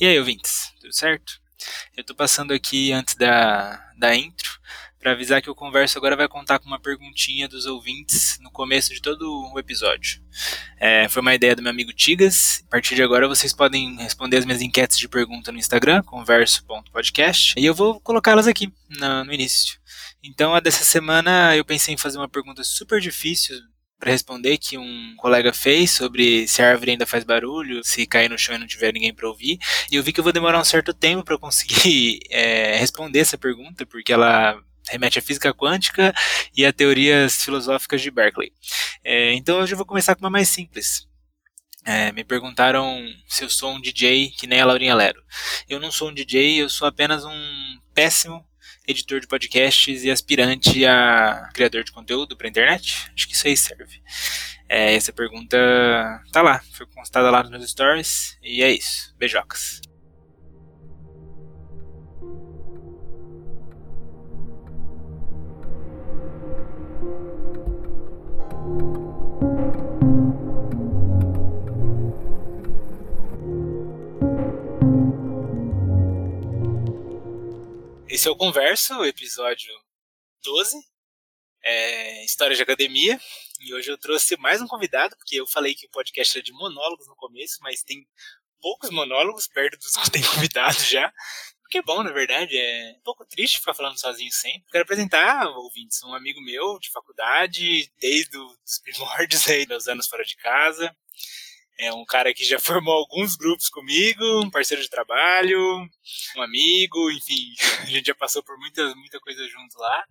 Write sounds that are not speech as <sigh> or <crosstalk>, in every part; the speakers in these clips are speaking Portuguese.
E aí, ouvintes, tudo certo? Eu tô passando aqui antes da, da intro para avisar que o Converso agora vai contar com uma perguntinha dos ouvintes no começo de todo o episódio. É, foi uma ideia do meu amigo Tigas. A partir de agora vocês podem responder as minhas enquetes de pergunta no Instagram, converso.podcast, e eu vou colocá-las aqui no, no início. Então, a dessa semana eu pensei em fazer uma pergunta super difícil para responder que um colega fez sobre se a árvore ainda faz barulho, se cair no chão e não tiver ninguém para ouvir. E eu vi que eu vou demorar um certo tempo para conseguir <laughs> é, responder essa pergunta, porque ela remete à física quântica e a teorias filosóficas de Berkeley. É, então hoje eu vou começar com uma mais simples. É, me perguntaram se eu sou um DJ que nem a Laurinha Lero. Eu não sou um DJ, eu sou apenas um péssimo editor de podcasts e aspirante a criador de conteúdo para internet? Acho que isso aí serve. É, essa pergunta tá lá, foi constada lá nos meus stories e é isso. Beijocas. Esse é o Converso, episódio 12, é, História de Academia. E hoje eu trouxe mais um convidado, porque eu falei que o podcast era de monólogos no começo, mas tem poucos monólogos perto dos que tem <laughs> convidado já. Porque é bom, na verdade, é um pouco triste ficar falando sozinho sempre. Quero apresentar, ouvintes, um amigo meu de faculdade, desde os primórdios aí, dos anos fora de casa. É um cara que já <laughs> formou alguns grupos comigo, um parceiro de trabalho, um amigo, enfim, <laughs> a gente já passou por muita, muita coisa junto lá.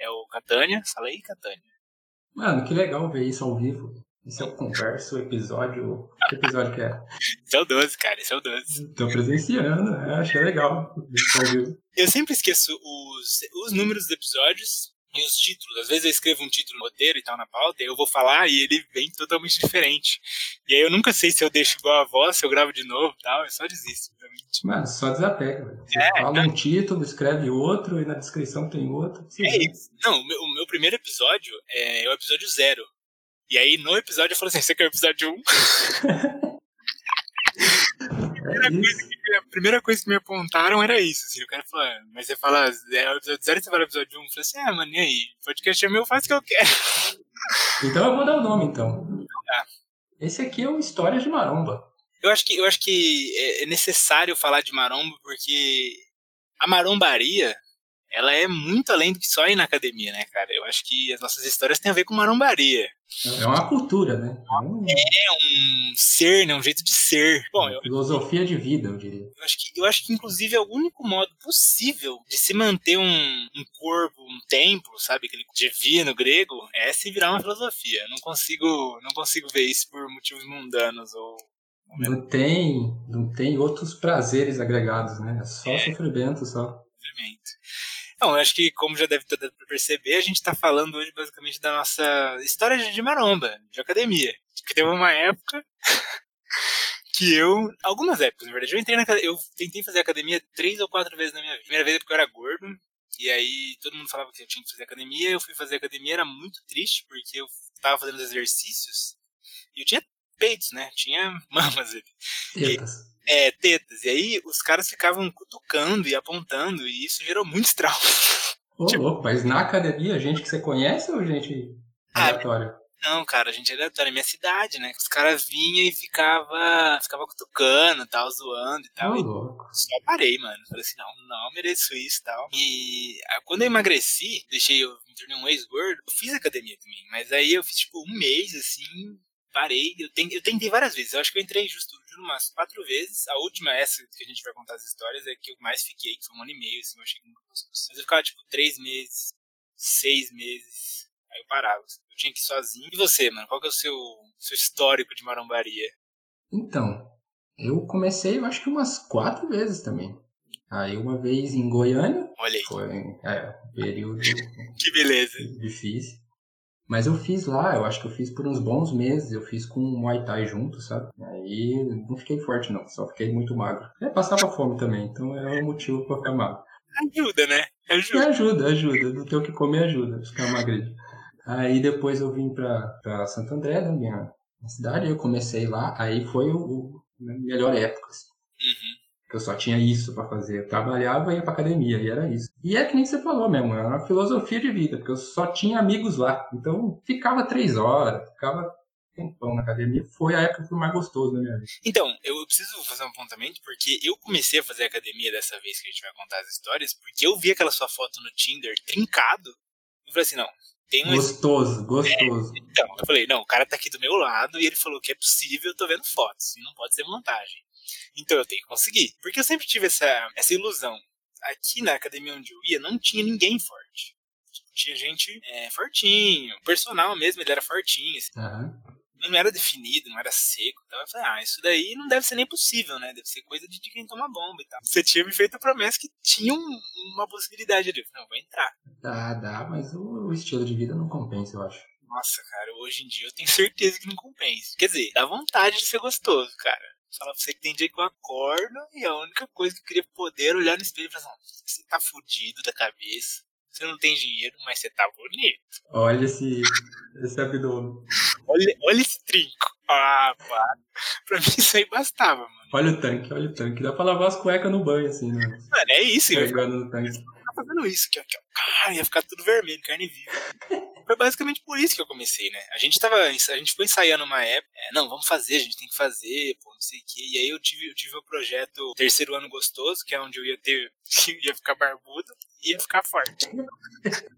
É o Catânia. Fala aí, Catânia. Mano, que legal ver isso ao vivo. Esse é o Converso, episódio. Que episódio que é? Esse é o 12, cara, esse é o 12. Tô presenciando, né? achei legal. Eu sempre esqueço os, os números dos episódios, e os títulos. Às vezes eu escrevo um título no roteiro e tal na pauta, e eu vou falar e ele vem totalmente diferente. E aí eu nunca sei se eu deixo igual a voz, se eu gravo de novo e tal, eu só desisto, obviamente. Mano, só desapega. Você é, fala um título, escreve outro e na descrição tem outro. É isso. Não, o meu, o meu, primeiro episódio é o episódio zero. E aí no episódio eu falo assim, você quer o episódio 1? Um? <laughs> primeira, coisa que, a primeira coisa que me apontaram era isso. Assim, o cara falou, mas você fala, é o episódio 0 e você fala episódio 1. Um. Eu falei assim, ah, mano, e aí? Podcast é meu, faz o que eu quero. Então eu vou dar o nome, então. Ah. Esse aqui é o História de Maromba. Eu acho que, eu acho que é, é necessário falar de maromba porque a marombaria ela é muito além do que só ir na academia, né, cara? Eu acho que as nossas histórias têm a ver com marombaria. É uma cultura, né? É um, é um ser, né? Um jeito de ser. Bom, eu, filosofia de vida, eu diria. Eu acho, que, eu acho que, inclusive, é o único modo possível de se manter um, um corpo, um templo, sabe? Aquele divino grego, é se virar uma filosofia. não consigo, não consigo ver isso por motivos mundanos ou não tem, não tem outros prazeres agregados, né? É só é. sofrimento só. Então, acho que, como já deve ter dado para perceber, a gente está falando hoje basicamente da nossa história de maromba, de academia. Que teve uma época <laughs> que eu. Algumas épocas, na verdade. Eu entrei na Eu tentei fazer academia três ou quatro vezes na minha vida. Primeira vez é porque eu era gordo. E aí todo mundo falava que eu tinha que fazer academia. Eu fui fazer academia, era muito triste, porque eu estava fazendo os exercícios e eu tinha peitos, né? Tinha <laughs> mamas ali. Tetas. É, tetas. E aí os caras ficavam cutucando e apontando, e isso gerou muitos <laughs> traumas. Ô, tipo, louco, mas na academia, gente que você conhece ou gente ah, aleatória? Ah, não, cara, gente aleatória. É minha cidade, né? Os caras vinham e ficava, ficava cutucando, tal, zoando e tal. Ô, e louco. Só parei, mano. Falei assim, não, não, mereço isso e tal. E ah, quando eu emagreci, deixei, eu me tornei um ex-gordo, eu fiz academia também. Mas aí eu fiz, tipo, um mês, assim, parei. Eu tentei, eu tentei várias vezes. Eu acho que eu entrei justo umas quatro vezes. A última, essa que a gente vai contar as histórias, é que eu mais fiquei, que foi um ano e meio, assim, eu achei que nunca fosse possível. Mas eu ficava, tipo, três meses, seis meses. Aí eu parava. Assim. Eu tinha que ir sozinho. E você, mano? Qual que é o seu, seu histórico de marombaria? Então, eu comecei, eu acho que umas quatro vezes também. Aí uma vez em Goiânia. Olha aí. Foi é, um período. <laughs> que beleza. Difícil. Mas eu fiz lá, eu acho que eu fiz por uns bons meses, eu fiz com o Muay Thai junto, sabe? Aí não fiquei forte não, só fiquei muito magro. É, passava fome também, então é um motivo pra ficar magro. Ajuda, né? Ajuda. Ajuda, ajuda. Não ter o que comer ajuda, ficar magrinho. Aí depois eu vim pra, pra Santo André, na minha cidade, eu comecei lá, aí foi o, o melhor época. Assim. Que eu só tinha isso para fazer. Eu trabalhava e ia pra academia, e era isso. E é que nem você falou mesmo, era uma filosofia de vida, porque eu só tinha amigos lá. Então ficava três horas, ficava tempão na academia. Foi a época que foi mais gostoso na minha vida. Então, eu preciso fazer um apontamento, porque eu comecei a fazer academia dessa vez que a gente vai contar as histórias, porque eu vi aquela sua foto no Tinder trincado. E falei assim, não, tem um. Gostoso, gostoso. É, então, eu falei, não, o cara tá aqui do meu lado e ele falou que é possível, eu tô vendo fotos, e não pode ser montagem. Então eu tenho que conseguir. Porque eu sempre tive essa, essa ilusão. Aqui na academia onde eu ia, não tinha ninguém forte. Tinha gente é, fortinho. O personal mesmo, ele era fortinho. Assim. Uhum. Não era definido, não era seco. Então eu falei, ah, isso daí não deve ser nem possível, né? Deve ser coisa de, de quem toma bomba e tal. Você tinha me feito a promessa que tinha um, uma possibilidade ali. Eu falei, não, vou entrar. Dá, dá, mas o, o estilo de vida não compensa, eu acho. Nossa, cara, hoje em dia eu tenho certeza que não compensa. Quer dizer, dá vontade de ser gostoso, cara. Falar pra você que tem dia que eu acordo e a única coisa que eu queria poder olhar no espelho e falar assim, você tá fudido da cabeça. Você não tem dinheiro, mas você tá bonito. Olha esse, esse abdômen. Olha, olha esse trinco. Ah, pá. Pra mim isso aí bastava, mano. Olha o tanque, olha o tanque. Dá pra lavar as cuecas no banho, assim, né? Mano, é isso. Pegando no tanque. Tá fazendo isso aqui, ó. Cara, ia ficar tudo vermelho, carne viva. Foi basicamente por isso que eu comecei, né? A gente tava. A gente foi ensaiando uma época. É, não, vamos fazer, a gente tem que fazer, pô, não sei o quê. E aí eu tive, eu tive o projeto Terceiro Ano Gostoso, que é onde eu ia ter. <laughs> ia ficar barbudo e ia ficar forte. <laughs>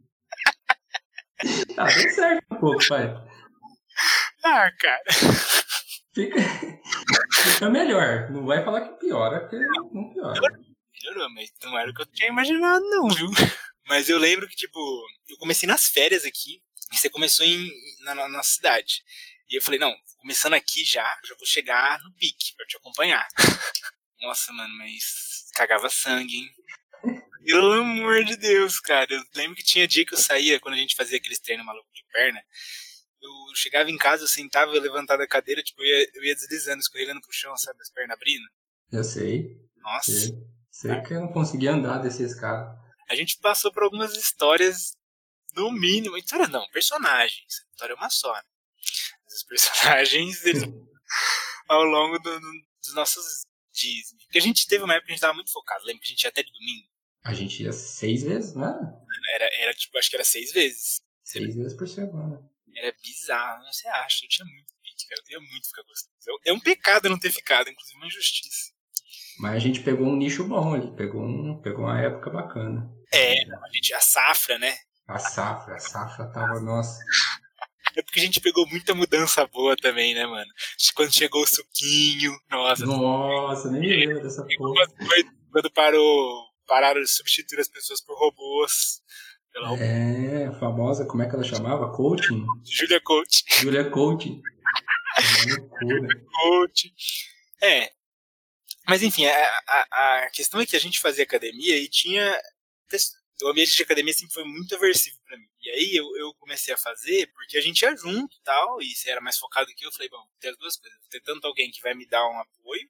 ah, deu certo um pouco, pai. Ah, cara. Fica, fica melhor. Não vai falar que piora, porque não piora. Melhorou, mas não era o que eu tinha imaginado, não, viu? Mas eu lembro que, tipo, eu comecei nas férias aqui, e você começou em, na, na nossa cidade. E eu falei, não, começando aqui já, já vou chegar no pique pra te acompanhar. <laughs> Nossa, mano, mas cagava sangue, hein? Pelo amor de Deus, cara. Eu lembro que tinha dia que eu saía, quando a gente fazia aqueles treinos malucos de perna, eu chegava em casa, eu sentava, eu levantava da cadeira, tipo, eu ia, eu ia deslizando, escorregando pro chão, sabe, as pernas abrindo. Eu sei. Nossa. Sei, sei que eu não conseguia andar desse escada a gente passou por algumas histórias, no mínimo, história não, personagens. A história é uma só. Né? Os personagens, eles, <laughs> ao longo do, do, dos nossos dias. Porque a gente teve uma época que a gente tava muito focado. Lembra que a gente ia até de domingo? A gente ia seis vezes, né? Era, era tipo, acho que era seis vezes. Seis vezes por semana. Era bizarro, você acha? Eu tinha muito pique, cara. Eu queria muito ficar gostoso. É um pecado não ter ficado, inclusive uma injustiça. Mas a gente pegou um nicho bom ali, pegou, um, pegou uma época bacana. É, a, gente, a safra, né? A safra, a safra tava, nossa. É porque a gente pegou muita mudança boa também, né, mano? Quando chegou o suquinho, nossa. Nossa, nem lembro dessa porra. Quando parou, pararam de substituir as pessoas por robôs. É, a famosa, como é que ela chamava? Coaching? Julia Coaching. Julia Coaching. <laughs> Julia Coaching. É, mas enfim, a, a, a, questão é que a gente fazia academia e tinha. O ambiente de academia sempre foi muito aversivo para mim. E aí eu, eu comecei a fazer porque a gente ia junto e tal, e se era mais focado que eu, falei, bom, vou ter as duas coisas. Vou ter tanto alguém que vai me dar um apoio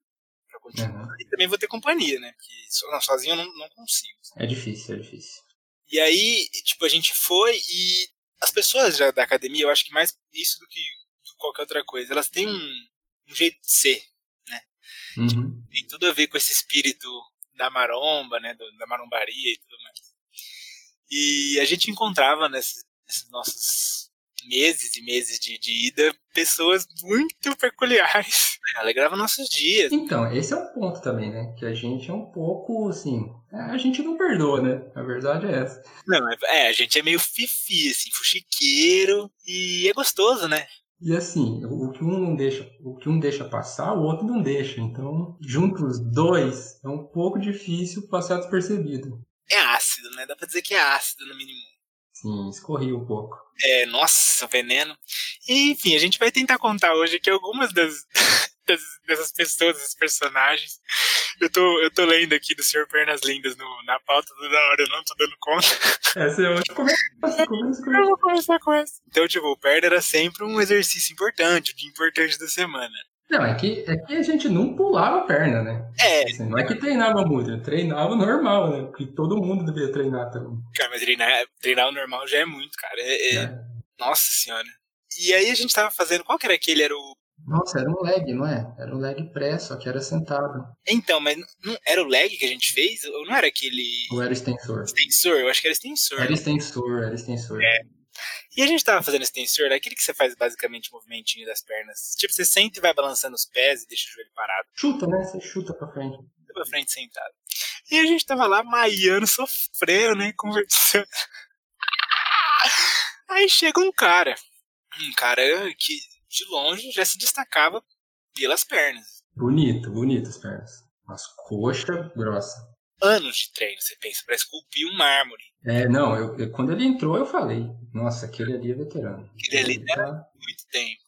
para continuar, uhum. e também vou ter companhia, né? Porque não, sozinho eu não, não consigo. É difícil, é difícil. E aí, tipo, a gente foi e as pessoas já da academia, eu acho que mais isso do que qualquer outra coisa, elas têm um, um jeito de ser, Uhum. Tem tudo a ver com esse espírito da maromba, né, da marombaria e tudo mais. E a gente encontrava nesses, nesses nossos meses e meses de, de, ida pessoas muito peculiares. <laughs> Alegrava nossos dias. Então, esse é um ponto também, né? Que a gente é um pouco, assim... A gente não perdoa, né? A verdade é essa. Não, é, é a gente é meio fifi, assim, fuxiqueiro. E é gostoso, né? E assim, o que um não deixa, o que um deixa passar, o outro não deixa. Então, juntos dois, é um pouco difícil passar despercebido. É ácido, né? Dá pra dizer que é ácido, no mínimo. Sim, escorria um pouco. É, nossa, veneno. E, enfim, a gente vai tentar contar hoje que algumas das, dessas pessoas, desses personagens. Eu tô, eu tô lendo aqui do Senhor Pernas Lindas no, na pauta toda hora, eu não tô dando conta. <laughs> Essa é outra. Começa, começa, começa. Eu vou começar com essa. Então, tipo, o perna era sempre um exercício importante, o dia importante da semana. Não, é que, é que a gente não pulava a perna, né? É. Assim, não é que treinava muito, treinava normal, né? Porque todo mundo devia treinar também. Cara, mas treinar, treinar o normal já é muito, cara. É, é... É. Nossa senhora. E aí a gente tava fazendo. Qual que era aquele? Era o Nossa, era um leg, não é? Era um leg pré, só que era sentado. Então, mas não era o leg que a gente fez? Ou não era aquele. Ou era extensor? Extensor? Eu acho que era extensor. Era extensor, era extensor. É. E a gente tava fazendo extensor, é aquele que você faz basicamente o movimentinho das pernas. Tipo, você senta e vai balançando os pés e deixa o joelho parado. Chuta, né? Você chuta pra frente. Chuta pra frente sentado. E a gente tava lá maiando, sofrendo, né? Conversando. <laughs> Aí chega um cara. Um cara que de longe já se destacava pelas pernas. Bonito, bonito as pernas. Mas coxa grossa. Anos de treino, você pensa, para esculpir um mármore. É, não, eu, eu, quando ele entrou eu falei, nossa, aquele ali é veterano. Aquele ali tá muito tempo.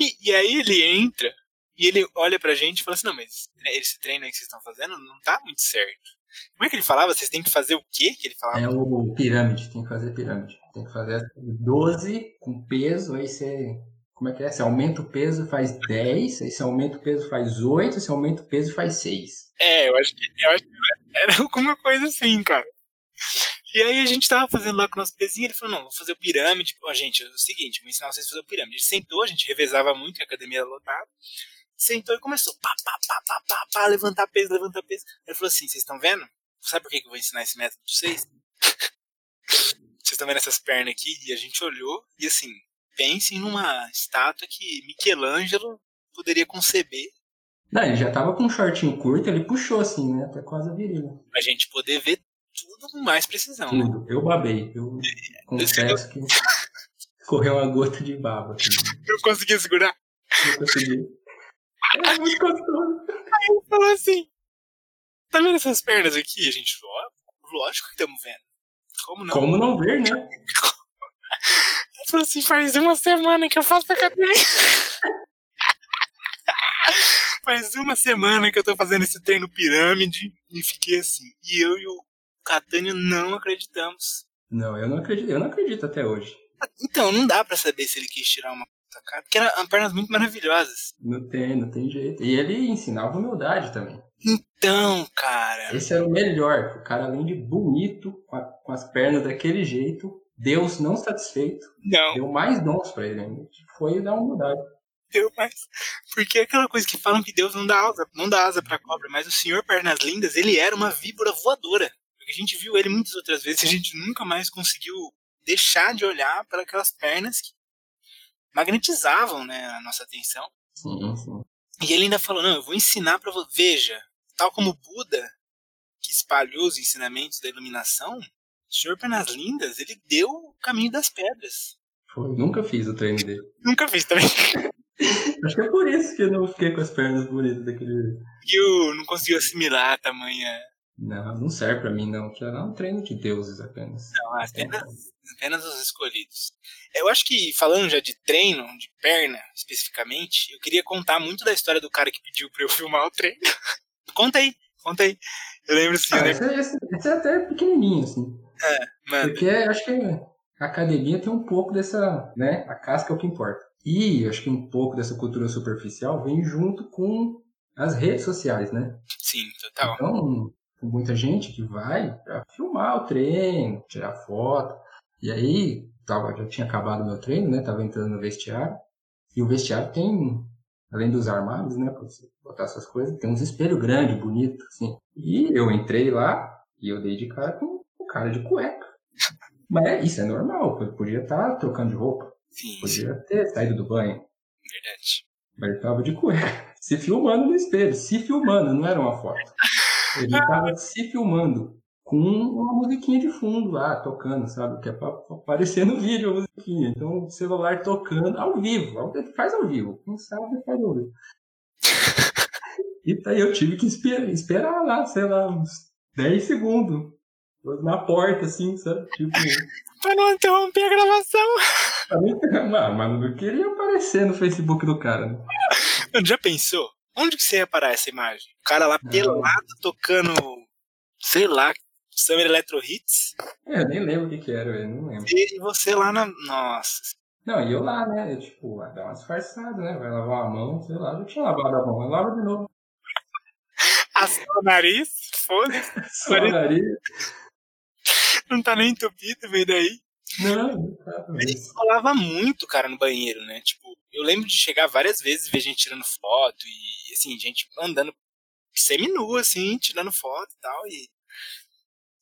E, e, aí ele entra e ele olha pra gente e fala assim, não, mas esse treino aí que vocês estão fazendo não tá muito certo. Como é que ele falava? Vocês têm que fazer o quê que ele falava? É o pirâmide, tem que fazer pirâmide. Tem que fazer 12 com peso, aí você como é que é? Se aumenta o peso faz 10, aí se aumenta o peso faz 8, se aumenta o peso faz 6. É, eu acho que, eu acho que era alguma coisa assim, cara. E aí a gente tava fazendo lá com o nosso pezinho, ele falou, não, vou fazer o pirâmide. Ó, gente, é o seguinte, vou ensinar vocês a fazer o pirâmide. Ele sentou, a gente revezava muito, a academia era lotada. Sentou e começou, pá, pá, pá, pá, pá, pá, levantar peso, levantar peso. Ele falou assim, vocês estão vendo? Sabe por que eu vou ensinar esse método pra vocês? <laughs> vocês estão vendo essas pernas aqui? E a gente olhou, e assim, pensem numa estátua que Michelangelo poderia conceber. Não, ele já tava com um shortinho curto, ele puxou assim, né? Até quase a virilha. Pra gente poder ver tudo com mais precisão. Né? Tudo. Né? Eu babei. Eu é, confesso que <laughs> correu uma gota de baba. Assim. Eu consegui segurar. Eu consegui. É muito gostoso. Aí ele falou assim: Tá vendo essas pernas aqui? A gente falou: Lógico que estamos vendo. Como não? Como não ver, né? <laughs> falou assim, faz uma semana que eu faço academia. <laughs> faz uma semana que eu tô fazendo esse treino pirâmide e fiquei assim. E eu e o Catânio não acreditamos. Não, eu não acredito, eu não acredito até hoje. Então, não dá para saber se ele quis tirar uma puta cara, porque eram pernas muito maravilhosas. Não tem, não tem jeito. E ele ensinava humildade também. Então, cara. Esse era o melhor. O cara, além de bonito, com, a, com as pernas daquele jeito, Deus não satisfeito, não. deu mais dons para ele ainda. Foi dar humildade. Deu mais. Porque é aquela coisa que falam que Deus não dá asa, não dá asa pra cobra, mas o Senhor Pernas Lindas, ele era uma víbora voadora. Porque a gente viu ele muitas outras vezes e a gente nunca mais conseguiu deixar de olhar para aquelas pernas que magnetizavam né, a nossa atenção. Sim, sim. E ele ainda falou: não, eu vou ensinar para você. Veja, tal como Buda, que espalhou os ensinamentos da iluminação, o senhor Pernas Lindas, ele deu o caminho das pedras. Foi, nunca fiz o treino dele. <laughs> Nunca fiz também. Acho que é por isso que eu não fiquei com as pernas bonitas daquele jeito. Eu não conseguiu assimilar a tamanha. Não, não serve pra mim, não. Que era um treino de deuses apenas. Não, apenas, apenas os escolhidos. Eu acho que, falando já de treino, de perna especificamente, eu queria contar muito da história do cara que pediu pra eu filmar o treino. <laughs> conta aí, conta aí. Eu lembro assim. Ah, Esse, é, esse, esse é até pequenininho, assim. É. Porque acho que a academia tem um pouco dessa, né? A casca é o que importa. E acho que um pouco dessa cultura superficial vem junto com as redes sociais, né? Sim, total. Então, muita gente que vai pra filmar o treino, tirar foto. E aí, tava, já tinha acabado o meu treino, né? Tava entrando no vestiário. E o vestiário tem, além dos armários, né? Pra você botar essas coisas, tem uns espelhos grandes, bonitos, assim. E eu entrei lá e eu dei de cara com cara de cueca. Mas isso é normal, podia estar tá trocando de roupa. Sim, podia ter saído do banho. Verdade. Mas ele tava de cueca, <laughs> se filmando no espelho, se filmando, não era uma foto. Ele tava se filmando com uma musiquinha de fundo lá, tocando, sabe? Que é pra aparecer no vídeo a musiquinha. Então, o celular tocando ao vivo. Faz ao vivo. Quem sabe faz ao vivo. <laughs> E daí eu tive que esperar, esperar lá, sei lá, uns 10 segundos na porta, assim, sabe? Tipo. pra não interromper a gravação. <laughs> Não, mas não queria aparecer no Facebook do cara. Né? Já pensou? Onde que você ia parar essa imagem? O cara lá pelado tocando, sei lá, Summer Electro Hits? É, eu nem lembro o que que era, eu não lembro. E você lá na. Nossa. Não, e eu lá, né? Eu, tipo, dar uma disfarçada, né? Vai lavar a mão, sei lá, eu tinha lavado a mão, eu lavo de novo. <laughs> Assou o nariz, foda-se. <laughs> Assou o nariz <laughs> não tá nem entupido, veio daí. Não, não tá. Ele falava muito, cara, no banheiro, né? Tipo, eu lembro de chegar várias vezes, ver gente tirando foto e, assim, gente andando semi-nu, assim, tirando foto e tal, e.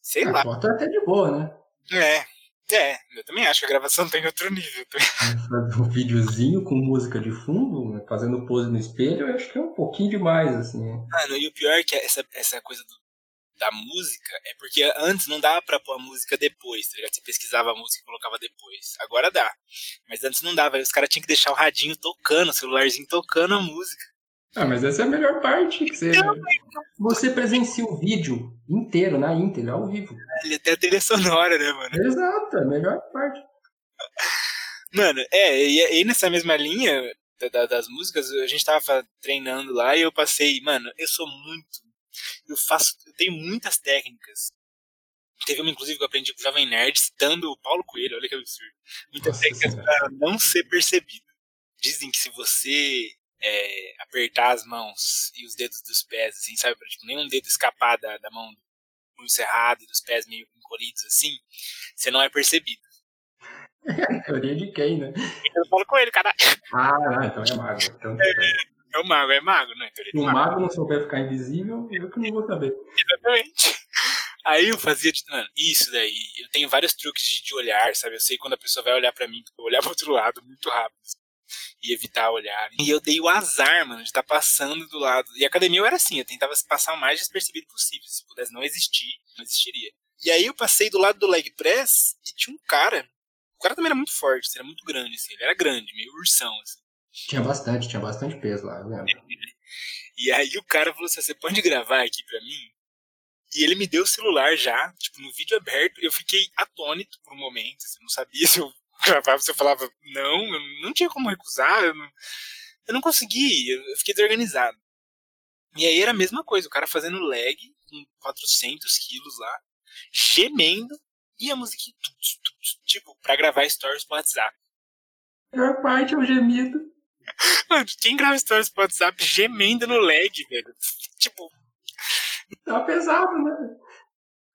Sei a lá. A foto é até de boa, né? É. É, eu também acho que a gravação tem outro nível. <laughs> Um videozinho com música de fundo, né, fazendo pose no espelho, eu acho que é um pouquinho demais, assim. Mano, e o pior é que essa, essa coisa do, da música é porque antes não dava pra pôr a música depois, tá ligado? Você pesquisava a música e colocava depois. Agora dá. Mas antes não dava. Aí os caras tinham que deixar o radinho tocando, o celularzinho tocando a música. Ah, mas essa é a melhor parte. Que você, você presencia o vídeo inteiro, na íntegra, ao vivo. Ele até a trilha sonora, né, mano? Exato, a melhor parte. Mano, é, e aí nessa mesma linha da, das músicas, a gente tava treinando lá e eu passei, mano, eu sou muito. Eu faço. Eu tenho muitas técnicas. Teve uma, inclusive, que eu aprendi com o Jovem Nerd, citando o Paulo Coelho, olha que absurdo. Muitas Nossa, técnicas para não ser percebido. Dizem que se você é, apertar as mãos e os dedos dos pés, assim, sabe? Pra, tipo, nenhum dedo escapar da, da mão punho cerrado e dos pés meio encolhidos, assim, você não é percebido. <laughs> Teoria de quem, né? Eu falo com ele, cara. Ah, não, então é mago. Então... É, é o mago, é mago, né? Se o mago não souber ficar invisível, eu que não vou saber. Exatamente. Aí eu fazia, mano, isso daí. Eu tenho vários truques de, de olhar, sabe? Eu sei quando a pessoa vai olhar para mim, eu olhar pro outro lado muito rápido e evitar olhar. E eu dei o azar, mano, de estar tá passando do lado. E a academia eu era assim, eu tentava passar o mais despercebido possível. Se pudesse não existir, não existiria. E aí eu passei do lado do leg press e tinha um cara. O cara também era muito forte, era muito grande, assim. Ele era grande, meio ursão, assim. Tinha bastante, tinha bastante peso lá, eu lembro. E aí o cara falou assim: você pode gravar aqui pra mim? E ele me deu o celular já, tipo, no vídeo aberto. Eu fiquei atônito por um momento, assim, não sabia <laughs> se eu gravava, você falava não, eu não tinha como recusar, eu não, eu não consegui, eu fiquei desorganizado. E aí era a mesma coisa, o cara fazendo lag com 400 quilos lá, gemendo, e a música, tipo, pra gravar stories pro WhatsApp. A melhor parte é o gemido. <laughs> Quem grava stories pro WhatsApp gemendo no lag, velho? Tipo. Tá pesado, né?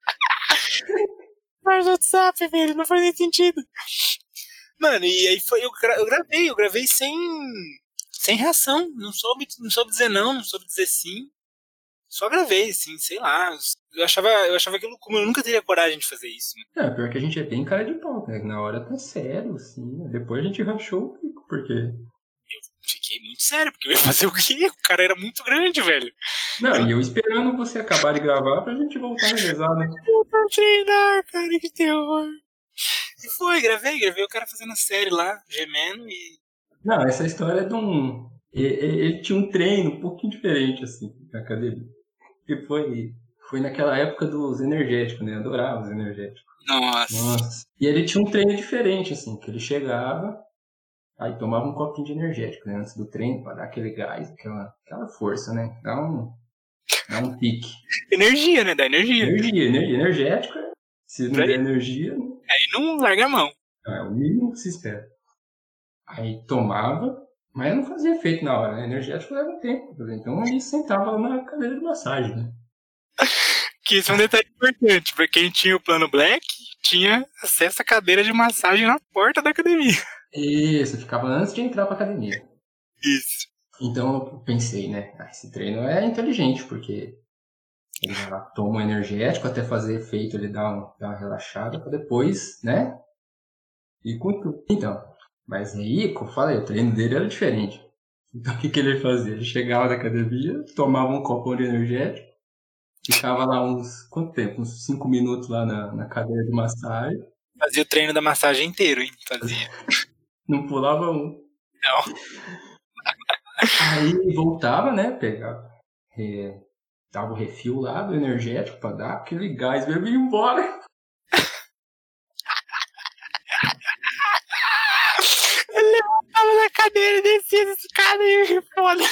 <laughs> Mas WhatsApp, velho, não faz nem sentido. Mano, e aí foi, eu, eu gravei, eu gravei sem, sem reação. Não soube, não soube dizer não, não soube dizer sim. Só gravei, assim, sei lá. Eu achava, eu achava aquilo como eu nunca teria coragem de fazer isso. Né? É, pior que a gente é bem cara de pau, né? Na hora tá sério, assim. Depois a gente rachou o pico, porque. Eu fiquei muito sério, porque eu ia <laughs> fazer o quê? O cara era muito grande, velho. Não, e eu esperando você acabar de gravar pra gente voltar a revezar, né? Eu pra treinar, cara, que terror. E foi, gravei, gravei o cara fazendo a série lá, gemendo e. Não, essa história é de um. Ele, tinha um treino um pouquinho diferente, assim, na academia. Que foi, foi naquela época dos energéticos, né? Adorava os energéticos. Nossa. Nossa. E ele tinha um treino diferente, assim, que ele chegava, aí tomava um copinho de energético, né? Antes do treino, para dar aquele gás, aquela, aquela força, né? Dá um, dá um pique. Energia, né? Dá energia. Energia, energia. Energético, se não der energia, Aí não larga a mão. É o mínimo que se espera. Aí tomava, mas não fazia efeito na hora, né? Energético leva tempo. Então ele sentava na cadeira de massagem, né? <laughs> Que isso é um detalhe importante. Pra quem tinha o plano Black, tinha acesso à cadeira de massagem na porta da academia. Isso, ficava antes de entrar pra academia. Isso. Então eu pensei, né? Ah, esse treino é inteligente, porque ele já toma um energético até fazer efeito, ele dá, um, dá uma relaxada para depois, né? E com tudo. Então, mas aí, como eu falei, o treino dele era diferente. Então o que, que ele fazia? Ele chegava na academia, tomava um copo de energético, ficava lá uns. quanto tempo? Uns 5 minutos lá na, na cadeira de massagem. Fazia o treino da massagem inteiro, hein? Fazia. <laughs> Não pulava um. Não. Aí voltava, né? Pegava. É, dava o refil lá do energético pra dar aquele gás mesmo e ia embora. <laughs> Ele levantava na cadeira descia esse cara e foda.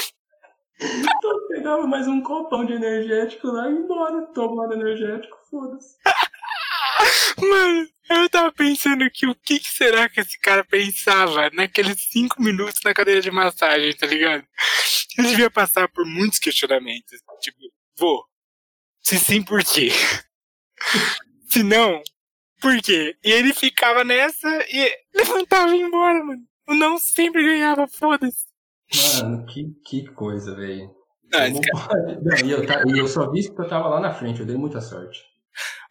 Então pegava mais um copão de energético lá e ia embora, tomando energético, foda-se. Mano, eu tava pensando que o que, que, será que esse cara pensava naqueles cinco minutos na cadeira de massagem, tá ligado? Ele devia passar por muitos questionamentos. Tipo, Vou. Se sim, por quê? <laughs> Se não, por quê? E ele ficava nessa e levantava e ia embora, mano. O não sempre ganhava, foda-se. Mano, que, que coisa, velho. <laughs> E eu, tá, eu só vi porque eu tava lá na frente, eu dei muita sorte.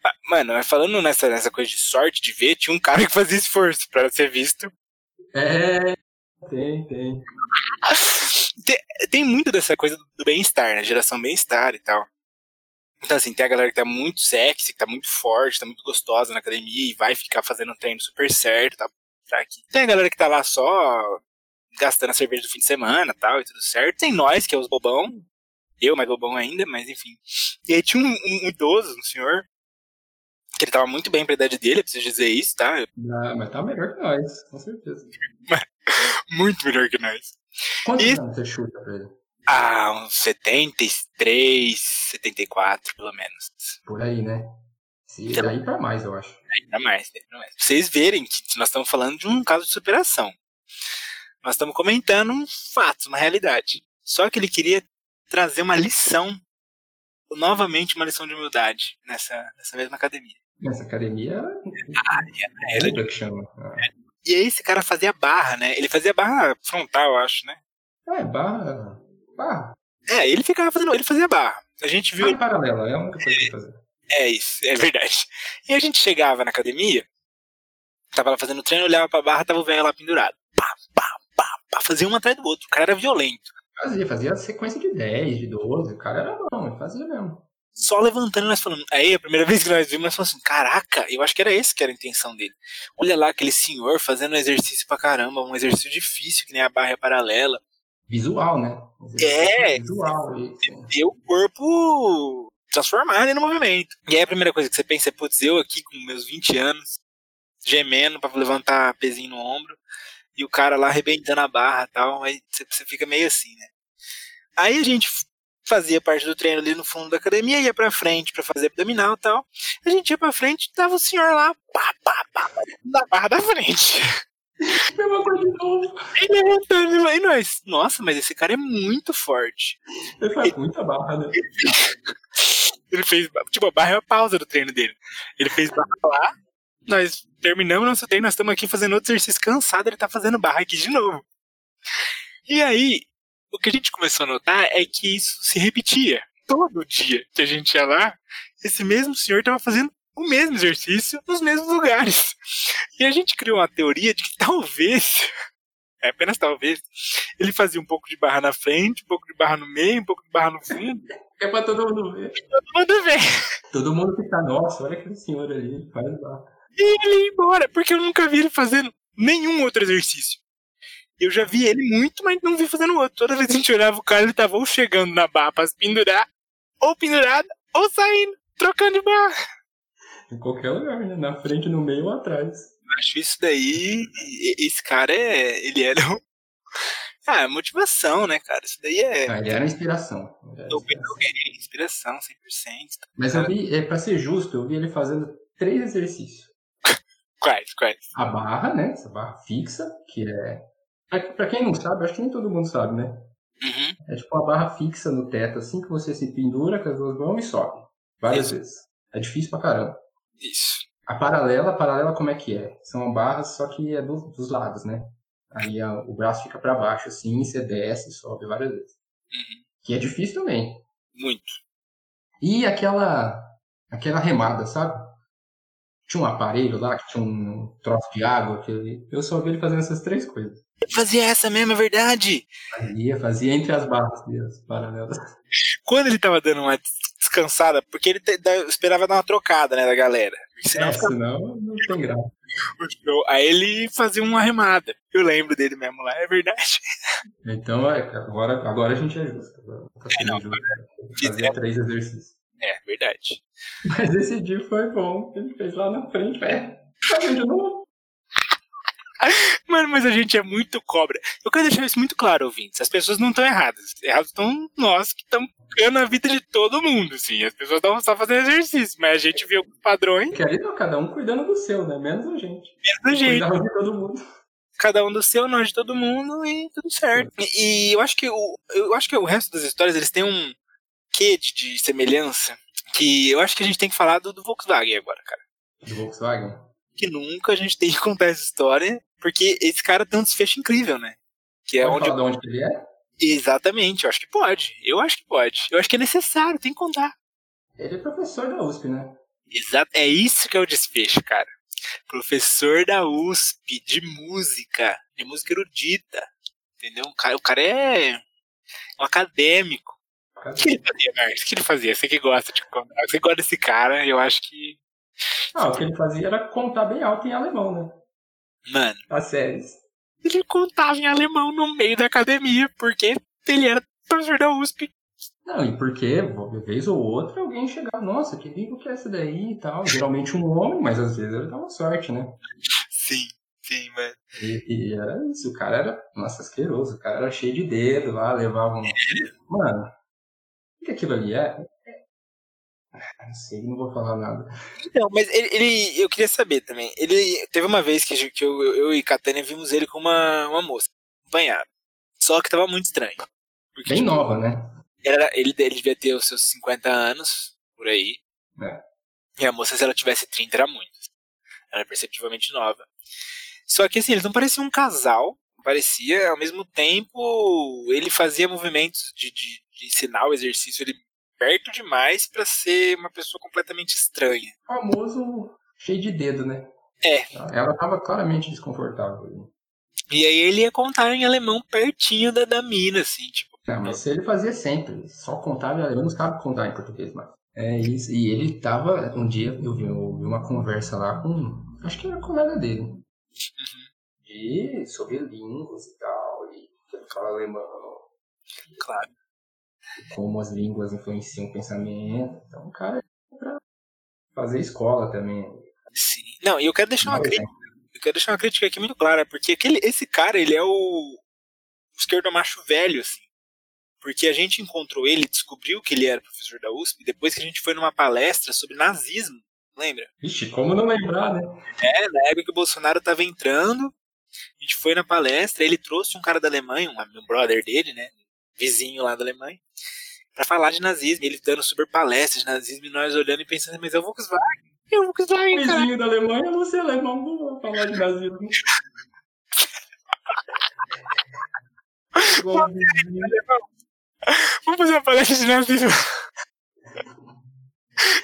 Ah, mano, falando nessa, nessa coisa de sorte de ver, tinha um cara que fazia esforço pra ser visto. É, tem, tem. <laughs> tem, tem muito dessa coisa do bem-estar, né? Geração bem-estar e tal. Então, assim, tem a galera que tá muito sexy, que tá muito forte, tá muito gostosa na academia e vai ficar fazendo um treino super certo, tá? Aqui. Tem a galera que tá lá só gastando a cerveja do fim de semana tal, e tudo certo. Tem nós, que é os bobão. Eu, mais bobão ainda, mas enfim. E aí tinha um, um idoso, um senhor, que ele tava muito bem pra idade dele, preciso dizer isso, tá? Ah, mas tá melhor que nós, com certeza. <laughs> muito melhor que nós. Quantos e... anos você chuta pra ele? Ah, uns 73, 74, pelo menos. Por aí, né? Se então, daí pra mais, eu acho. Daí pra mais, daí pra mais. Pra vocês verem que nós estamos falando de um caso de superação. Nós estamos comentando um fato, uma realidade. Só que ele queria trazer uma lição, novamente uma lição de humildade nessa, nessa mesma academia. Nessa academia. Ah, é, é, é, que chama. Ah. E aí esse cara fazia barra, né? Ele fazia barra frontal, eu acho, né? É, barra. Barra. É, ele ficava fazendo. Ele fazia barra. A gente viu. Ah, paralela, é a única coisa que fazer. É isso, é verdade. E a gente chegava na academia, tava lá fazendo treino, olhava pra barra, tava o velho lá pendurado. Pá, pá, pá, pá, fazia um atrás do outro. O cara era violento. Fazia, fazia sequência de 10, de 12. O cara era bom, ele fazia mesmo. Só levantando, nós falando. Aí, a primeira vez que nós vimos, nós falamos assim: caraca, eu acho que era esse que era a intenção dele. Olha lá aquele senhor fazendo um exercício pra caramba, um exercício difícil, que nem a barra paralela visual, né? É, visual. Ter o corpo transformado no movimento. E aí a primeira coisa que você pensa é, putz, eu aqui com meus 20 anos, gemendo para levantar pezinho no ombro, e o cara lá arrebentando a barra e tal, aí você fica meio assim, né? Aí a gente fazia parte do treino ali no fundo da academia, ia pra frente para fazer abdominal e tal. A gente ia pra frente, tava o senhor lá, pá, pá, pá, na barra da frente. <laughs> Mesma coisa de novo. E levantando, e nós, nossa, mas esse cara é muito forte. Ele faz muita barra, né? <laughs> Ele fez, tipo, a barra é a pausa do treino dele. Ele fez barra lá, nós terminamos nosso treino, nós estamos aqui fazendo outro exercício cansado, ele tá fazendo barra aqui de novo. E aí, o que a gente começou a notar é que isso se repetia. Todo dia que a gente ia lá, esse mesmo senhor estava fazendo o mesmo exercício nos mesmos lugares. E a gente criou uma teoria de que talvez, <laughs> é apenas talvez, ele fazia um pouco de barra na frente, um pouco de barra no meio, um pouco de barra no fundo. É pra todo mundo ver. Todo mundo ver. Todo mundo fica, nossa, olha aquele senhor ali, faz barra. E ele ia embora, porque eu nunca vi ele fazendo nenhum outro exercício. Eu já vi ele muito, mas não vi fazendo outro. Toda vez que a gente olhava o cara, ele tava ou chegando na barra pra se pendurar, ou pendurado, ou saindo, trocando de barra. Em qualquer lugar, né? Na frente, no meio ou atrás. Acho isso daí. Esse cara é. Ele era. Um... <laughs> Ah, é motivação, né, cara? Isso daí é. Ah, ele era inspiração. Ele era inspiração. inspiração, 100%. Mas eu vi, é, pra ser justo, eu vi ele fazendo três exercícios. <laughs> quais, quais? A barra, né? Essa barra fixa, que é. Pra quem não sabe, acho que nem todo mundo sabe, né? Uhum. É tipo uma barra fixa no teto, assim que você se pendura com as duas mãos e sobe. Várias Isso. vezes. É difícil pra caramba. Isso. A paralela, a paralela como é que é? São barras, só que é do, dos lados, né? Aí a, o braço fica para baixo assim, você desce, sobe várias vezes. Uhum. Que é difícil também. Muito. E aquela aquela remada, sabe? Tinha um aparelho lá que tinha um troço de água, que eu só vi ele fazendo essas três coisas. Fazia essa mesmo, é verdade? Fazia, fazia entre as barras, as paralelas. Quando ele tava dando uma descansada, porque ele te, esperava dar uma trocada, né, da galera. Senão, é, senão não tem graça. Aí ele fazia uma remada. Eu lembro dele mesmo lá, é verdade. Então, é, agora, agora a gente é justo. Agora é, não. Fazer é, três exercícios. É, verdade. Mas esse dia foi bom. Ele fez lá na frente, velho. Fazendo de novo. Mano, mas a gente é muito cobra. Eu quero deixar isso muito claro, ouvintes. As pessoas não estão erradas. Errados estão nós que estamos ganhando a vida de todo mundo, sim. As pessoas estão só fazendo exercício, mas a gente viu padrões. Que ali tá cada um cuidando do seu, né? Menos a gente. Menos a gente. Cuidar de todo mundo. Cada um do seu, nós de todo mundo e tudo certo. E, e, eu acho que o, eu acho que o resto das histórias eles têm um quê de, de semelhança que eu acho que a gente tem que falar do, do Volkswagen agora, cara. Do Volkswagen? que nunca a gente tem que contar essa história, porque esse cara tem um desfecho incrível, né? Que é pode onde. Falar de onde ele é? Exatamente, eu acho que pode. Eu acho que pode. Eu acho que é necessário, tem que contar. Ele é professor da USP, né? Exato, é isso que é o desfecho, cara. Professor da USP de música, de música erudita. Entendeu? O cara, o cara é um acadêmico. O que ele fazia, Marcos? O que ele fazia? Você que gosta de contar. Você gosta desse cara, eu acho que. Ah, o que ele fazia era contar bem alto em alemão, né? Mano. As séries. Ele contava em alemão no meio da academia, porque ele era professor da USP. Não, e porque, vez ou outra, alguém chegava, nossa, que livro que é esse daí e tal. Geralmente um homem, mas às vezes ele dava sorte, né? Sim, sim, mano. E, e, era isso, o cara era, nossa, asqueroso, o cara era cheio de dedo lá, levava um. Mano, o que aquilo ali é? Não sei, não vou falar nada. Então, mas ele, ele, eu queria saber também. Ele teve uma vez que, que eu, eu e Catânia vimos ele com uma, uma moça, acompanhado. Só que tava muito estranho. Porque, Bem tipo, nova, né? Era, ele, ele devia ter os seus 50 anos, por aí. É. E a moça, se ela tivesse 30, era muito. Ela era perceptivelmente nova. Só que assim, eles não pareciam um casal. Parecia, ao mesmo tempo, ele fazia movimentos de, de, de ensinar o exercício ele perto demais para ser uma pessoa completamente estranha. Famoso cheio de dedo, né? É. Ela tava claramente desconfortável. E aí ele ia contar em alemão pertinho da, da mina, assim, tipo. Não, mas ele fazia sempre. Só contava em alemão, não sabe contar em português mais. É isso. E ele tava. Um dia eu vi, eu vi uma conversa lá com. Acho que era colega dele. Uhum. E sobre línguas e tal. E ele fala alemão. Claro. Como as línguas influenciam o pensamento. Então o cara é pra fazer escola também. Sim. Não, e eu quero deixar uma crítica eu quero deixar uma crítica aqui muito clara, porque aquele, esse cara, ele é o, esquerdo macho velho, assim. Porque a gente encontrou ele, descobriu que ele era professor da USP, depois que a gente foi numa palestra sobre nazismo, lembra? Vixe, como não lembrar, né? É, na época que o Bolsonaro estava entrando, a gente foi na palestra, ele trouxe um cara da Alemanha, um, um brother dele, né? Vizinho lá da Alemanha, para falar de nazismo, ele dando super palestras de nazismo, e nós olhando e pensando, mas é o Volkswagen. É o Volkswagen, cara. Vizinho da Alemanha, você é alemão, vou falar de nazismo. Vamos fazer uma palestra de nazismo.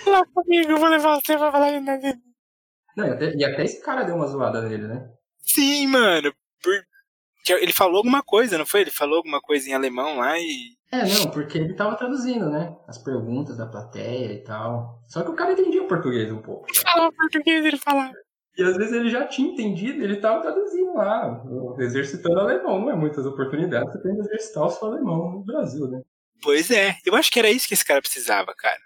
Lá comigo, eu vou levar você pra falar de nazismo. Não, e até, e até esse cara deu uma zoada nele, né? Sim, mano. Por... Ele falou alguma coisa, não foi? Ele falou alguma coisa em alemão lá e. É, não, porque ele tava traduzindo, né? As perguntas da plateia e tal. Só que o cara entendia o português um pouco. Ele falava português, ele falava. E às vezes ele já tinha entendido, ele tava traduzindo lá, exercitando alemão. Não é muitas oportunidades você tem de exercitar o seu alemão no Brasil, né? Pois é, eu acho que era isso que esse cara precisava, cara.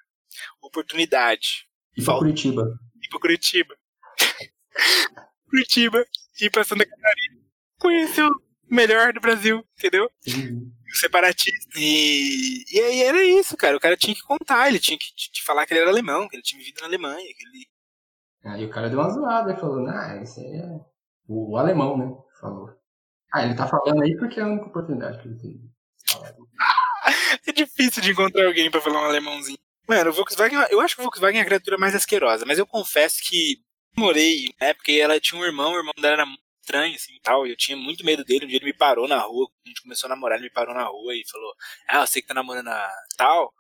Oportunidade. E pra Curitiba. E pra Curitiba. <laughs> Curitiba. E pra Santa Catarina. Conheceu melhor do Brasil, entendeu? Uhum. O separatista. E, e aí era isso, cara. O cara tinha que contar, ele tinha que te falar que ele era alemão, que ele tinha vivido na Alemanha, que ele Aí o cara deu uma zoada, falou, ah, esse aí é o, o alemão, né? Falou. Ah, ele tá falando aí porque é a única oportunidade que ele teve. <laughs> é difícil de encontrar alguém pra falar um alemãozinho. Mano, o Volkswagen, eu acho que o Volkswagen é a criatura mais asquerosa, mas eu confesso que morei na época e ela tinha um irmão, o irmão dela era muito estranho, assim, tal, eu tinha muito medo dele, um dia ele me parou na rua, a gente começou a namorar, ele me parou na rua e falou, ah, você que tá namorando a tal?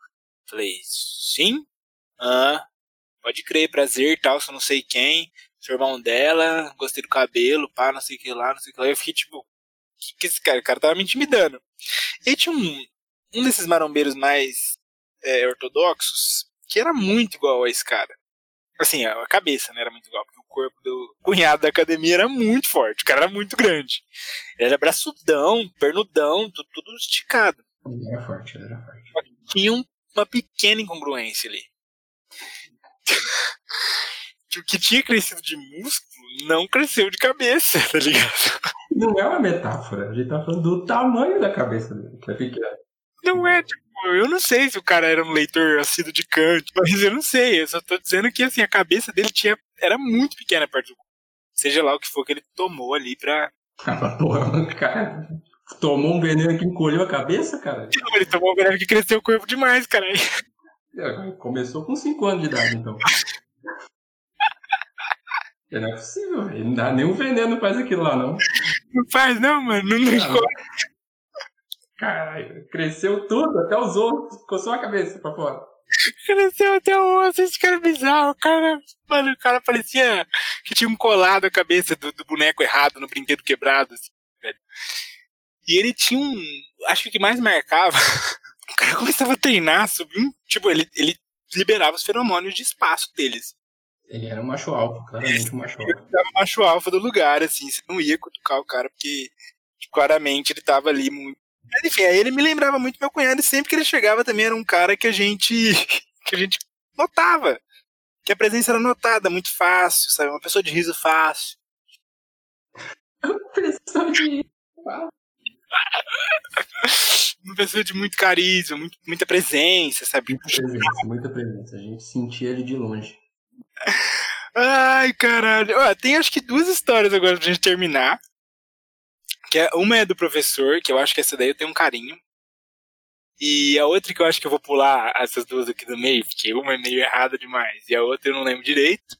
Falei, sim? Ah, pode crer, prazer tal, só não sei quem, sou irmão dela, gostei do cabelo, pá, não sei o que lá, não sei o que lá. Eu fiquei tipo, que, que esse cara? O cara tava me intimidando. E tinha um, um desses marombeiros mais é, ortodoxos que era muito igual a esse cara. Assim, a cabeça, né, era muito igual, porque o corpo do cunhado da academia era muito forte, o cara era muito grande. Ele era braçudão, pernudão, tudo, tudo esticado. Ele era forte, ele era forte. Tinha uma pequena incongruência ali que <laughs> o que tinha crescido de músculo não cresceu de cabeça, <laughs> tá ligado? Não é uma metáfora, a gente tá falando do tamanho da cabeça dele, que é pequeno. Não é, tipo, eu não sei se o cara era um leitor assíduo de Kant, mas eu não sei, eu só tô dizendo que assim, a cabeça dele tinha, era muito pequena perto do Seja lá o que for que ele tomou ali pra. Ah, porra, <laughs> cara, tomou um veneno que encolheu a cabeça, cara? Não, ele tomou um veneno que cresceu o corpo demais, cara. É, começou com 5 anos de idade, então. <laughs> Não é possível, velho. Não dá nenhum veneno faz aquilo lá, não. Não faz, não, mano. Não, não Não. Caralho, cresceu tudo, até os outros. Ficou só a cabeça pra fora. Cresceu até o osso, esse cara é bizarro. O cara, mano, o cara parecia que tinha um colado a cabeça do, do boneco errado no brinquedo quebrado, assim, velho. E ele tinha um. Acho que o que mais marcava. <laughs> O cara começava a treinar, subir um. Tipo, ele, ele liberava os feromônios de espaço deles. Ele era um macho alfa, claramente um macho alfa. Ele tava macho alfa do lugar, assim, você não ia cutucar o cara, porque claramente ele tava ali muito. Mas enfim, aí ele me lembrava muito meu cunhado, e sempre que ele chegava também era um cara que a gente. <laughs> que a gente notava. Que a presença era notada, muito fácil, sabe? Uma pessoa de riso fácil. <laughs> Pressão de. <laughs> Uma pessoa de muito carisma, muito, muita presença, sabe? Muita presença, muita presença. A gente sentia ele de longe. Ai, caralho. Ó, tem acho que duas histórias agora pra gente terminar. Que é, uma é do professor, que eu acho que essa daí eu tenho um carinho. E a outra que eu acho que eu vou pular essas duas aqui do meio, porque uma é meio errada demais e a outra eu não lembro direito.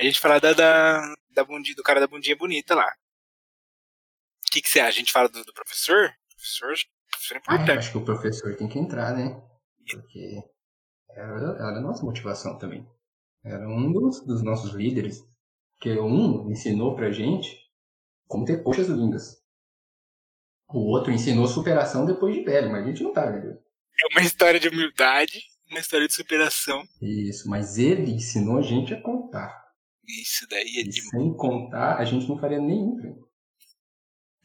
A gente fala da, da, da bundinha, do cara da bundinha bonita lá. O que, que você acha? A gente fala do, do professor? Professor, professor é Ah, eu importante. acho que o professor tem que entrar, né? Porque era, era a nossa motivação também. Era um dos, dos nossos líderes. Que um ensinou pra gente como ter coxas lindas. O outro ensinou superação depois de velho, mas a gente não tá velho. É uma história de humildade, uma história de superação. Isso, mas ele ensinou a gente a contar. Isso daí é E de sem contar, a gente não faria nenhum treino.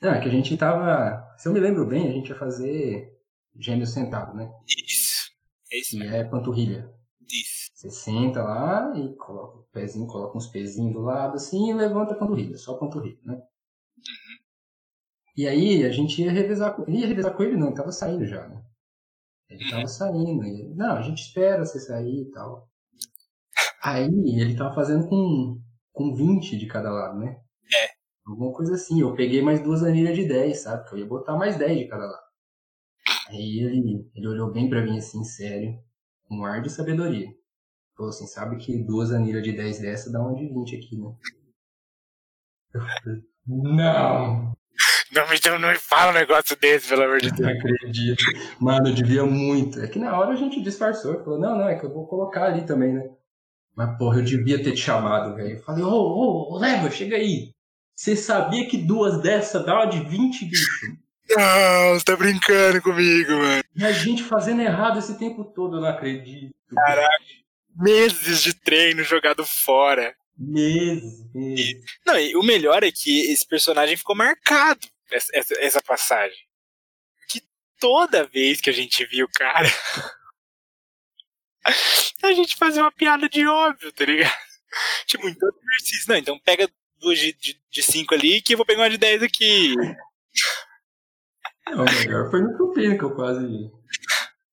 Não, é que a gente tava. Se eu me lembro bem, a gente ia fazer gêmeo sentado, né? isso. É isso mesmo. é panturrilha. Isso. Você senta lá e coloca o pezinho, coloca uns pezinhos do lado assim e levanta a panturrilha, só a panturrilha, né? E aí a gente ia revezar com ia revezar com ele, não, ele tava saindo já, né? Ele tava saindo. E, não, a gente espera você sair e tal. Aí ele tava fazendo com, com 20 de cada lado, né? É. Alguma coisa assim. Eu peguei mais duas anilhas de 10, sabe? Que eu ia botar mais 10 de cada lado. Aí ele, ele olhou bem pra mim assim, sério, com um ar de sabedoria. Falou assim, sabe que duas anilhas de 10 dessa dá uma de 20 aqui, né? Eu falei, não, Não me, não me fala um negócio desse, pelo amor de não Deus. acredito. Mano, eu devia muito. É que na hora a gente disfarçou. Falou, não, não, é que eu vou colocar ali também, né? Mas, porra, eu devia ter te chamado, velho. Eu falei, ô, ô, ô, Leva, chega aí. Você sabia que duas dessas dá uma de 20, bicho? Não, você tá brincando comigo, mano. E a gente fazendo errado esse tempo todo, eu não acredito. Meses de treino jogado fora. Meses, meses. Não, e o melhor é que esse personagem ficou marcado, essa, essa, passagem. Que toda vez que a gente via o cara, <laughs> a gente fazia uma piada de óbvio, tá ligado? <laughs> Tipo, em todo exercício. Não, então pega duas de, de, de cinco ali que eu vou pegar uma de 10 aqui. Não, o melhor foi no supino, que eu quase.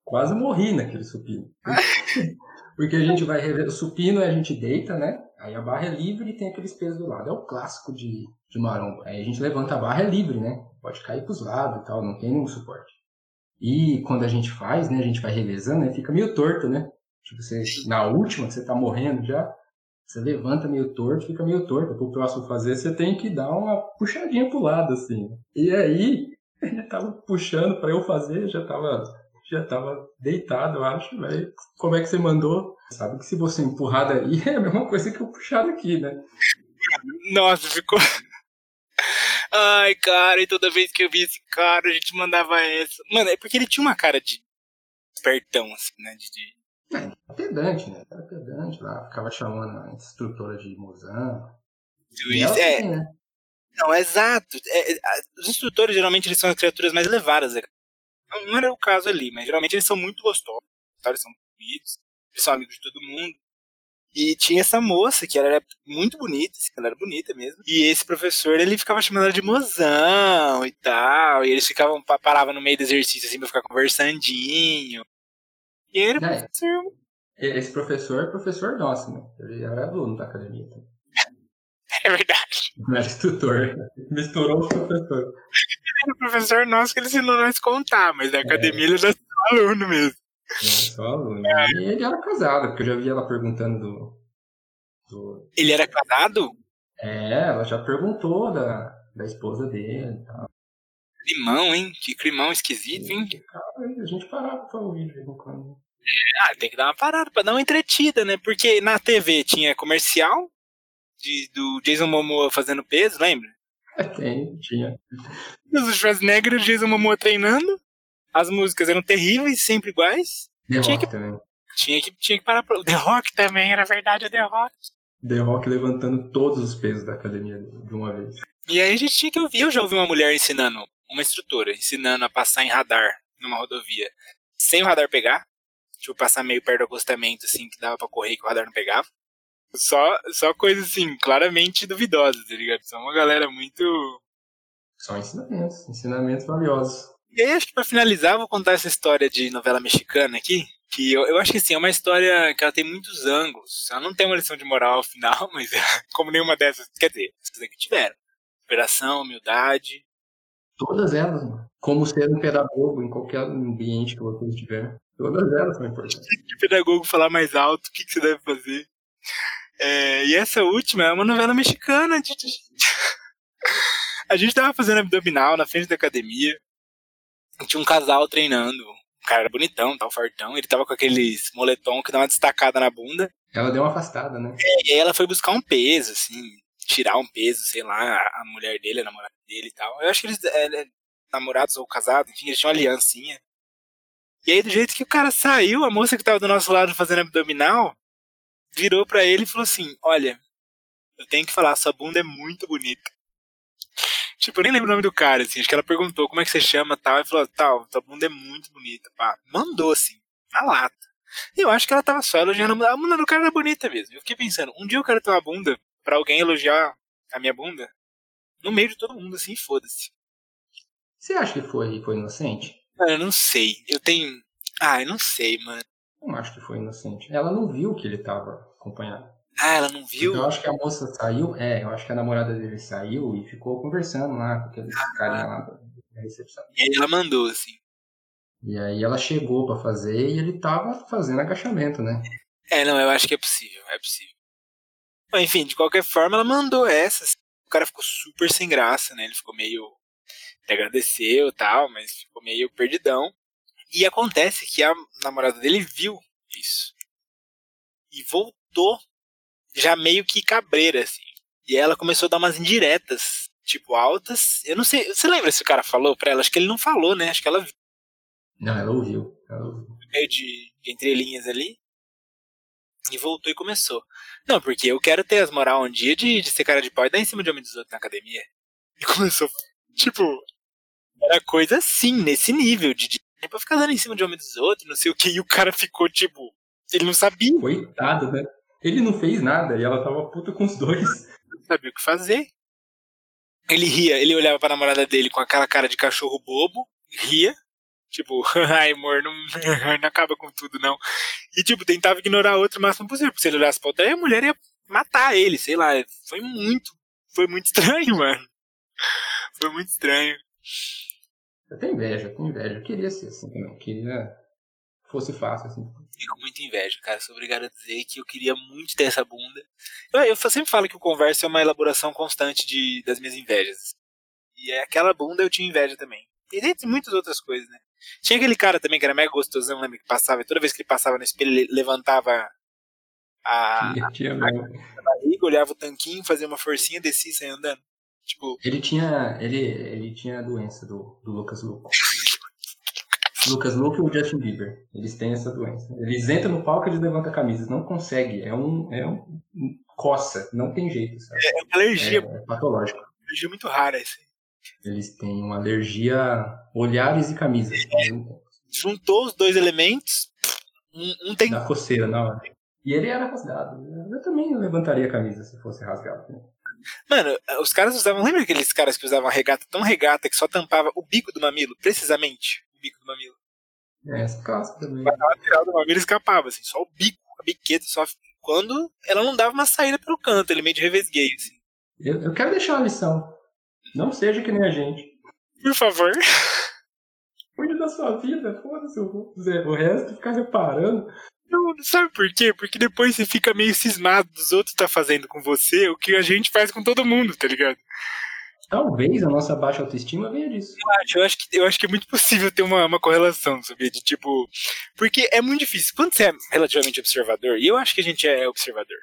Quase morri naquele supino. <laughs> Porque a gente vai rever. O supino a gente deita, né? Aí a barra é livre e tem aqueles pesos do lado. É o clássico de, de maromba. Aí a gente levanta a barra, é livre, né? Pode cair pros lados e tal, não tem nenhum suporte. E quando a gente faz, né? A gente vai revezando, aí fica meio torto, né? Tipo, você, na última, que você tá morrendo já, você levanta meio torto, fica meio torto. Pro próximo fazer, você tem que dar uma puxadinha pro lado, assim. E aí, <laughs> ele tava puxando pra eu fazer, já tava, já tava deitado, eu acho, velho. Como é que você mandou? Sabe que se você empurrar daí, <laughs> é a mesma coisa que eu puxar daqui, né? Nossa, ficou. Ai, cara, e toda vez que eu via esse cara, a gente mandava essa. Mano, é porque ele tinha uma cara de espertão, assim, né? De, É, pedante, né? Era pedante lá, ficava chamando a instrutora de mozão. Ela é, também, né? não, exato. É, é, os instrutores, geralmente, eles são as criaturas mais elevadas. né? Não, não era o caso ali, mas geralmente eles são muito gostosos. tá? Eles são bonitos, eles são amigos de todo mundo. E tinha essa moça, que ela era muito bonita, assim, ela era bonita mesmo. E esse professor, ele ficava chamando ela de mozão e tal. E eles ficavam, pa- paravam no meio do exercício, assim, pra ficar conversandinho. E ele, É. professor, Esse professor é professor nosso, né? Ele era aluno da academia. Então. <laughs> é verdade. Não era instrutor. Misturou os professores. Era o professor nosso que ele ensinou nós contar, mas da academia ele era só aluno mesmo. Só aluno. E ele era casado, porque eu já vi ela perguntando do. do... Ele era casado? É, ela já perguntou da, da esposa dele e tal. Climão, hein? Que climão esquisito, hein? a gente parava pra ouvir de quando. Ah, tem que dar uma parada pra dar uma entretida, né? Porque na TV tinha comercial de, do Jason Momoa fazendo peso, lembra? Tem, tinha. O Schwarzenegger e o Jason Momoa treinando. As músicas eram terríveis, sempre iguais. The tinha Rock que, também. Tinha que, tinha que parar pra... The Rock também, era verdade, o The Rock. The Rock levantando todos os pesos da academia de uma vez. E aí a gente tinha que ouvir. Eu já ouvi uma mulher ensinando, uma instrutora, ensinando a passar em radar numa rodovia. Sem o radar pegar. Tipo, passar meio perto do acostamento, assim, que dava pra correr que o radar não pegava. Só, só coisas, assim, claramente duvidosas, tá ligado? Só uma galera muito. São ensinamentos, ensinamentos valiosos. E aí, acho que pra finalizar, vou contar essa história de novela mexicana aqui. Que eu, eu acho que assim, é uma história que ela tem muitos ângulos. Ela não tem uma lição de moral ao final, <laughs> mas como nenhuma dessas. Quer dizer, essas aqui tiveram. Superação, humildade. Todas elas, mano. Como ser um pedagogo em qualquer ambiente que você estiver. Todas elas são importantes. Que pedagogo falar mais alto, o que, que você deve fazer? É, e essa última é uma novela mexicana. De... <laughs> A gente tava fazendo abdominal na frente da academia. Tinha um casal treinando. O cara era bonitão, tal, fartão. Ele tava com aqueles moletom que dá uma destacada na bunda. Ela deu uma afastada, né? É, e ela foi buscar um peso, assim, tirar um peso, sei lá, a mulher dele, a namorada dele e tal. Eu acho que eles, é, namorados ou casados, enfim, eles tinham uma aliancinha. E aí, do jeito que o cara saiu, a moça que tava do nosso lado fazendo abdominal virou para ele e falou assim: Olha, eu tenho que falar, sua bunda é muito bonita. Tipo, eu nem lembro o nome do cara, assim. Acho que ela perguntou como é que você chama tal. E falou, tal, sua bunda é muito bonita, pá. Mandou, assim, na lata. E eu acho que ela tava só elogiando a bunda. A bunda do cara era bonita mesmo. Eu fiquei pensando, um dia eu quero ter uma bunda pra alguém elogiar a minha bunda no meio de todo mundo, assim, foda-se. Você acha que foi, foi inocente? Mano, eu não sei. Eu tenho. Ah, eu não sei, mano. Não acho que foi inocente. Ela não viu que ele tava acompanhado. Ah, ela não viu? Então, eu acho que a moça saiu, é, eu acho que a namorada dele saiu e ficou conversando lá com aqueles ah, carinha lá da recepção. E aí ela mandou, assim. E aí ela chegou para fazer e ele tava fazendo agachamento, né? É, não, eu acho que é possível, é possível. Mas, enfim, de qualquer forma, ela mandou essas. O cara ficou super sem graça, né? Ele ficou meio. Ele agradeceu e tal, mas ficou meio perdidão. E acontece que a namorada dele viu isso. E voltou já meio que cabreira, assim. E ela começou a dar umas indiretas, tipo, altas. Eu não sei. Você lembra se o cara falou pra ela? Acho que ele não falou, né? Acho que ela viu. Não, ela ouviu. Ela ouviu. Meio de, de entrelinhas ali. E voltou e começou. Não, porque eu quero ter as moral um dia de, de ser cara de pau e dar em cima de homem dos outros na academia. E começou, tipo, era coisa assim, nesse nível, de, de pra ficar dando em cima de homem dos outros, não sei o que, e o cara ficou, tipo, ele não sabia. Coitado, né? Ele não fez nada e ela tava puta com os dois. Não sabia o que fazer. Ele ria, ele olhava pra namorada dele com aquela cara de cachorro bobo, ria, tipo, <laughs> ai amor, não, <laughs> não acaba com tudo não. E tipo, tentava ignorar a outra o máximo possível, porque se ele olhasse pra outra, a mulher ia matar ele, sei lá. Foi muito, foi muito estranho, <laughs> mano. Foi muito estranho. Eu tenho inveja, eu tenho inveja. Eu queria ser assim também. Eu queria que fosse fácil, assim. Fico muito inveja, cara. Sou obrigado a dizer que eu queria muito ter essa bunda. Eu, eu sempre falo que o converso é uma elaboração constante de, das minhas invejas. E é aquela bunda eu tinha inveja também. E dentre muitas outras coisas, né? Tinha aquele cara também que era mega gostosão, lembra? Que passava, toda vez que ele passava no espelho, ele levantava a, a, a barriga, olhava o tanquinho, fazia uma forcinha, descia e saia andando. Tipo, Ele tinha, ele, ele tinha a doença do, do Lucas Luco. Lucas Luco e o Justin Bieber. Eles têm essa doença. Eles entram no palco e eles levantam camisas. Não consegue. É um, é um coça. Não tem jeito, sabe? é uma alergia, É, é patológico. alergia muito rara esse. Eles têm uma alergia a olhares e camisas. Juntou os dois elementos, um, um tem Dá coceira na hora. E ele era rasgado. Eu também levantaria a camisa se fosse rasgado. Mano, os caras usavam. Lembra aqueles caras que usavam regata tão regata que só tampava o bico do mamilo? Precisamente o bico do mamilo. É, essa clássica também. A lateral do mamilo escapava, assim, só o bico, a biqueta, só. Quando ela não dava uma saída pelo canto, ele meio de revesgueio, assim. Eu, eu quero deixar uma lição. Não seja que nem a gente. Por favor. Cuide da sua vida, foda-se o o resto, ficar reparando. Não, sabe por quê? Porque depois você fica meio cismado dos outros tá fazendo com você o que a gente faz com todo mundo, tá ligado? Talvez a nossa baixa autoestima venha disso. Eu acho, eu acho, que, eu acho que é muito possível ter uma, uma correlação, sabia? De tipo. Porque é muito difícil. Quando você é relativamente observador, e eu acho que a gente é observador.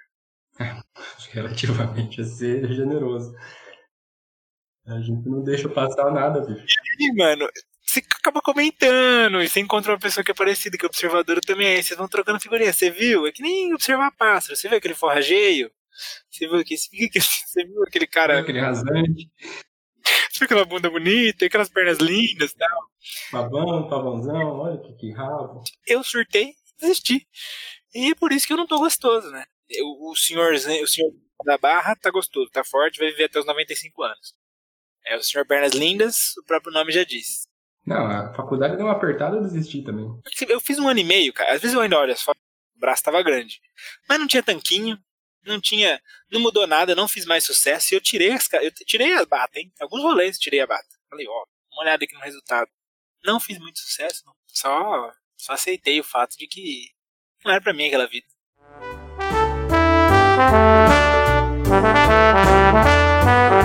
<laughs> relativamente a ser generoso. A gente não deixa passar nada, bicho. E, mano, você acaba comentando, e você encontra uma pessoa que é parecida, que é observadora também, aí vocês vão trocando figurinha. Você viu? É que nem observar pássaro. Você viu aquele forrageio? Você viu, que, você viu aquele cara. Aquele rasante. Você viu aquela bunda bonita, aquelas pernas lindas e tal. Pavão, pavãozão, olha que, que rabo. Eu surtei desisti. E é por isso que eu não tô gostoso, né? O, o senhor, o senhor da Barra tá gostoso, tá forte, vai viver até os 95 anos. É o senhor Pernas Lindas, o próprio nome já diz. Não, a faculdade deu uma apertada, eu desisti também. Eu fiz um ano e meio, cara. Às vezes eu ainda olho só, o braço tava grande. Mas não tinha tanquinho, não tinha. Não mudou nada, não fiz mais sucesso. E eu tirei as eu tirei as bata, hein? Alguns rolês tirei a bata. Falei, ó, uma olhada aqui no resultado. Não fiz muito sucesso, não. Só, só aceitei o fato de que não era pra mim aquela vida. Música